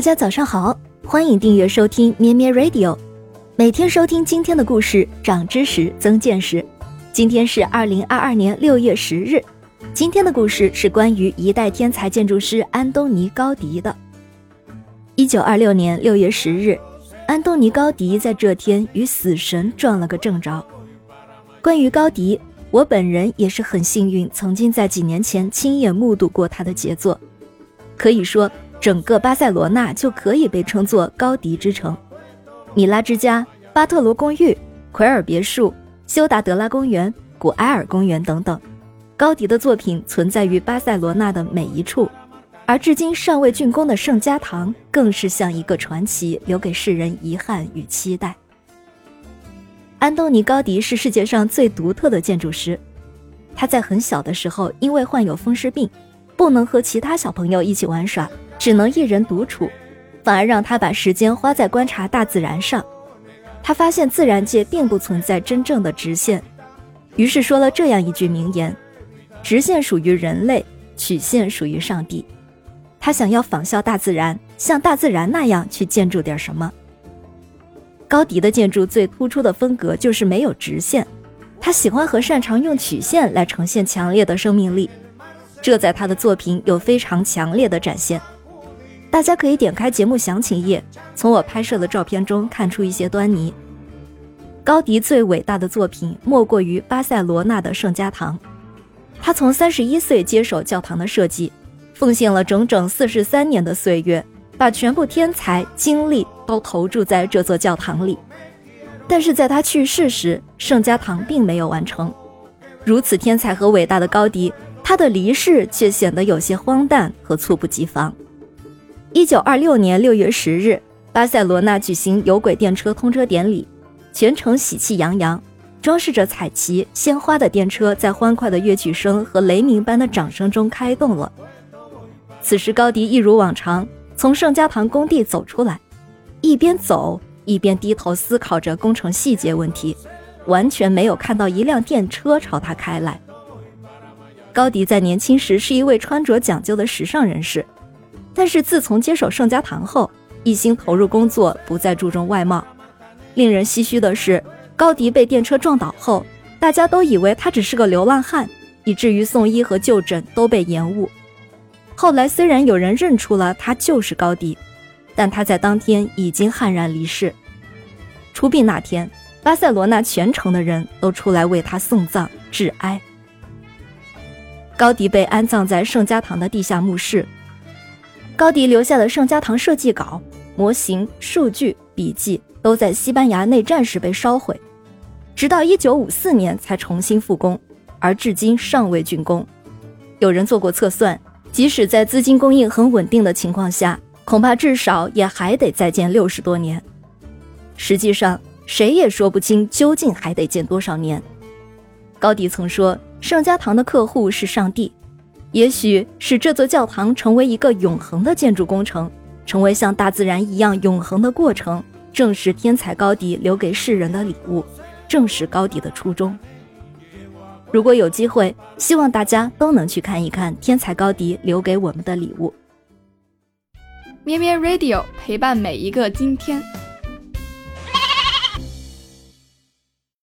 大家早上好，欢迎订阅收听咩咩 Radio，每天收听今天的故事，长知识，增见识。今天是二零二二年六月十日，今天的故事是关于一代天才建筑师安东尼高迪的。一九二六年六月十日，安东尼高迪在这天与死神撞了个正着。关于高迪，我本人也是很幸运，曾经在几年前亲眼目睹过他的杰作，可以说。整个巴塞罗那就可以被称作高迪之城，米拉之家、巴特罗公寓、奎尔别墅、休达德拉公园、古埃尔公园等等，高迪的作品存在于巴塞罗那的每一处，而至今尚未竣工的圣家堂更是像一个传奇，留给世人遗憾与期待。安东尼·高迪是世界上最独特的建筑师，他在很小的时候因为患有风湿病，不能和其他小朋友一起玩耍。只能一人独处，反而让他把时间花在观察大自然上。他发现自然界并不存在真正的直线，于是说了这样一句名言：“直线属于人类，曲线属于上帝。”他想要仿效大自然，像大自然那样去建筑点什么。高迪的建筑最突出的风格就是没有直线，他喜欢和擅长用曲线来呈现强烈的生命力，这在他的作品有非常强烈的展现。大家可以点开节目详情页，从我拍摄的照片中看出一些端倪。高迪最伟大的作品莫过于巴塞罗那的圣家堂。他从三十一岁接手教堂的设计，奉献了整整四十三年的岁月，把全部天才精力都投注在这座教堂里。但是在他去世时，圣家堂并没有完成。如此天才和伟大的高迪，他的离世却显得有些荒诞和猝不及防。一九二六年六月十日，巴塞罗那举行有轨电车通车典礼，全城喜气洋洋，装饰着彩旗、鲜花的电车在欢快的乐曲声和雷鸣般的掌声中开动了。此时，高迪一如往常从圣家堂工地走出来，一边走一边低头思考着工程细节问题，完全没有看到一辆电车朝他开来。高迪在年轻时是一位穿着讲究的时尚人士。但是自从接手圣家堂后，一心投入工作，不再注重外貌。令人唏嘘的是，高迪被电车撞倒后，大家都以为他只是个流浪汉，以至于送医和就诊都被延误。后来虽然有人认出了他就是高迪，但他在当天已经悍然离世。出殡那天，巴塞罗那全城的人都出来为他送葬致哀。高迪被安葬在圣家堂的地下墓室。高迪留下的圣家堂设计稿、模型、数据、笔记都在西班牙内战时被烧毁，直到1954年才重新复工，而至今尚未竣工。有人做过测算，即使在资金供应很稳定的情况下，恐怕至少也还得再建六十多年。实际上，谁也说不清究竟还得建多少年。高迪曾说，圣家堂的客户是上帝。也许使这座教堂成为一个永恒的建筑工程，成为像大自然一样永恒的过程，正是天才高迪留给世人的礼物，正是高迪的初衷。如果有机会，希望大家都能去看一看天才高迪留给我们的礼物。咩咩 Radio 陪伴每一个今天。